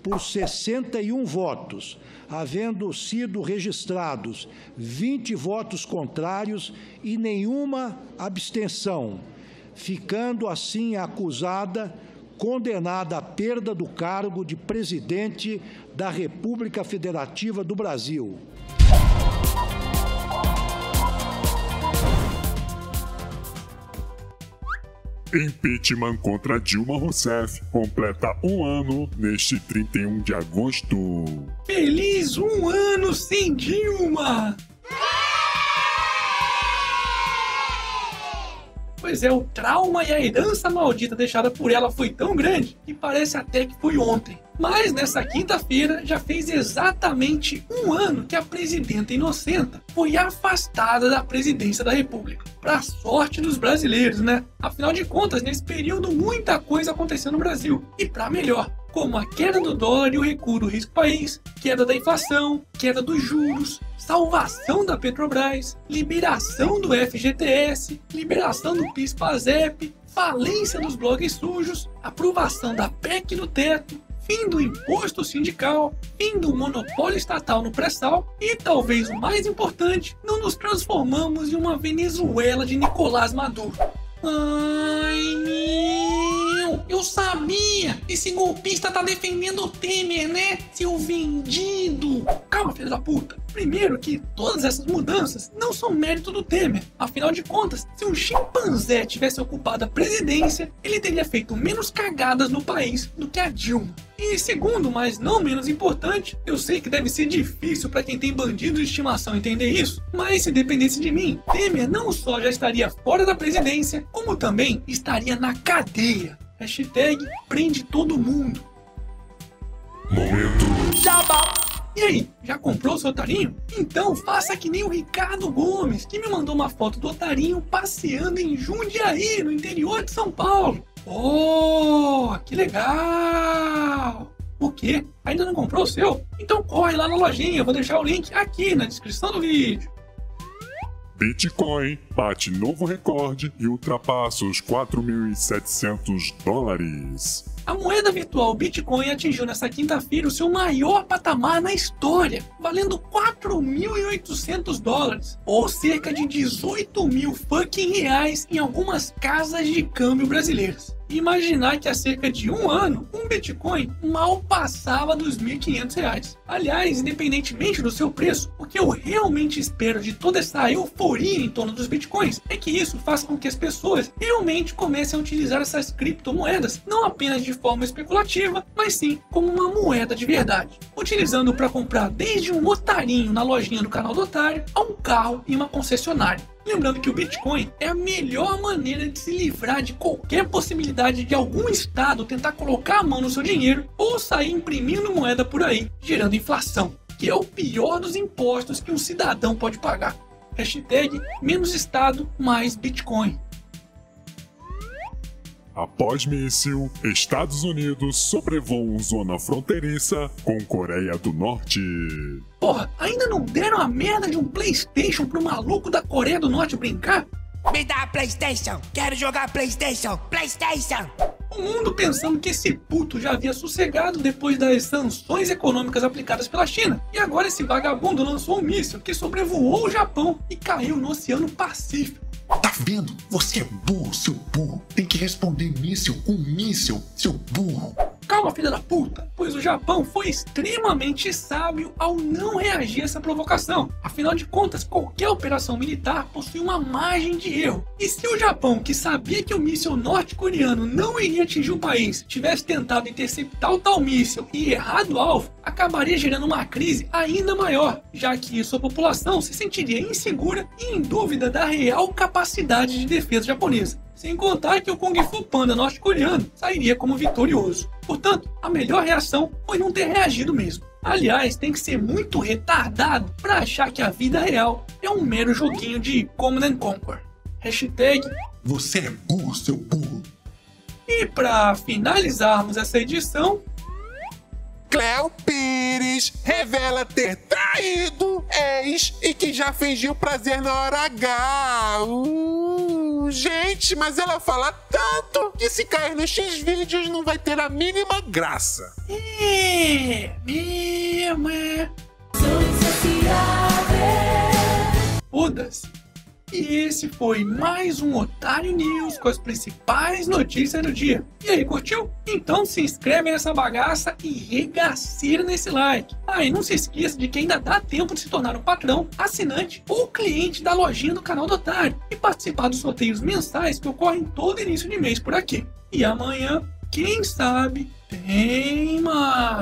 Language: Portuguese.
por 61 votos, havendo sido registrados 20 votos contrários e nenhuma abstenção, ficando assim acusada condenada à perda do cargo de presidente da República Federativa do Brasil. Impeachment contra Dilma Rousseff completa um ano neste 31 de agosto. Feliz um ano sem Dilma! Pois é, o trauma e a herança maldita deixada por ela foi tão grande que parece até que foi ontem. Mas nessa quinta-feira já fez exatamente um ano que a presidenta inocenta foi afastada da presidência da República. Pra sorte dos brasileiros, né? Afinal de contas, nesse período muita coisa aconteceu no Brasil. E para melhor, como a queda do dólar e o recuo do risco país, queda da inflação, queda dos juros, salvação da Petrobras, liberação do FGTS, liberação do PIS-PASEP, falência dos blogs sujos, aprovação da PEC no teto, fim do imposto sindical, fim do monopólio estatal no pré-sal e, talvez o mais importante, não nos transformamos em uma Venezuela de Nicolás Maduro. Ai! Eu sabia! Esse golpista tá defendendo o Temer, né? Seu vendido! Calma, filho da puta! Primeiro que todas essas mudanças não são mérito do Temer. Afinal de contas, se um chimpanzé tivesse ocupado a presidência, ele teria feito menos cagadas no país do que a Dilma. E segundo, mas não menos importante, eu sei que deve ser difícil para quem tem bandido de estimação entender isso, mas se dependesse de mim, Temer não só já estaria fora da presidência, como também estaria na cadeia. Hashtag prende todo mundo. Momento. Jabá. E aí, já comprou seu otarinho? Então faça que nem o Ricardo Gomes, que me mandou uma foto do otarinho passeando em Jundiaí, no interior de São Paulo. Oh, que legal! O quê? Ainda não comprou o seu? Então corre lá na lojinha, eu vou deixar o link aqui na descrição do vídeo. Bitcoin bate novo recorde e ultrapassa os 4.700 dólares. A moeda virtual Bitcoin atingiu nesta quinta-feira o seu maior patamar na história, valendo 4.800 dólares, ou cerca de 18 mil fucking reais em algumas casas de câmbio brasileiras imaginar que há cerca de um ano, um Bitcoin mal passava dos R$ 1.500. Aliás, independentemente do seu preço, o que eu realmente espero de toda essa euforia em torno dos Bitcoins é que isso faça com que as pessoas realmente comecem a utilizar essas criptomoedas, não apenas de forma especulativa, mas sim como uma moeda de verdade, utilizando para comprar desde um otarinho na lojinha do canal do Otário a um carro em uma concessionária. Lembrando que o Bitcoin é a melhor maneira de se livrar de qualquer possibilidade de algum estado tentar colocar a mão no seu dinheiro ou sair imprimindo moeda por aí, gerando inflação, que é o pior dos impostos que um cidadão pode pagar. Hashtag menos Estado, mais Bitcoin. Após míssil, Estados Unidos sobrevoam zona fronteiriça com Coreia do Norte. Porra, ainda não deram a merda de um PlayStation pro maluco da Coreia do Norte brincar? Me dá a PlayStation! Quero jogar PlayStation! PlayStation! O mundo pensando que esse puto já havia sossegado depois das sanções econômicas aplicadas pela China. E agora esse vagabundo lançou um míssil que sobrevoou o Japão e caiu no Oceano Pacífico. Tá vendo? Você é burro, seu burro. Tem que responder míssil com míssil, seu burro. Calma, filha da puta, pois o Japão foi extremamente sábio ao não reagir a essa provocação. Afinal de contas, qualquer operação militar possui uma margem de erro. E se o Japão, que sabia que o míssil norte-coreano não iria atingir o país, tivesse tentado interceptar o tal míssil e errado o alvo, acabaria gerando uma crise ainda maior, já que sua população se sentiria insegura e em dúvida da real capacidade de defesa japonesa. Sem contar que o Kung Fu Panda norte-coreano sairia como vitorioso. Portanto, a melhor reação foi não ter reagido mesmo. Aliás, tem que ser muito retardado para achar que a vida real é um mero joguinho de Command and Conquer. Hashtag Você é burro, seu burro. E para finalizarmos essa edição, Cléo Pires revela ter traído ex e que já fingiu prazer na hora H. Ui. Gente, mas ela fala tanto que se cair no X-Vídeos não vai ter a mínima graça. É, mesmo, é. Foda-se. E esse foi mais um Otário News com as principais notícias do dia. E aí, curtiu? Então se inscreve nessa bagaça e regaceira nesse like. Ah, e não se esqueça de que ainda dá tempo de se tornar um patrão, assinante ou cliente da lojinha do canal do Otário e participar dos sorteios mensais que ocorrem todo início de mês por aqui. E amanhã, quem sabe, tem mais.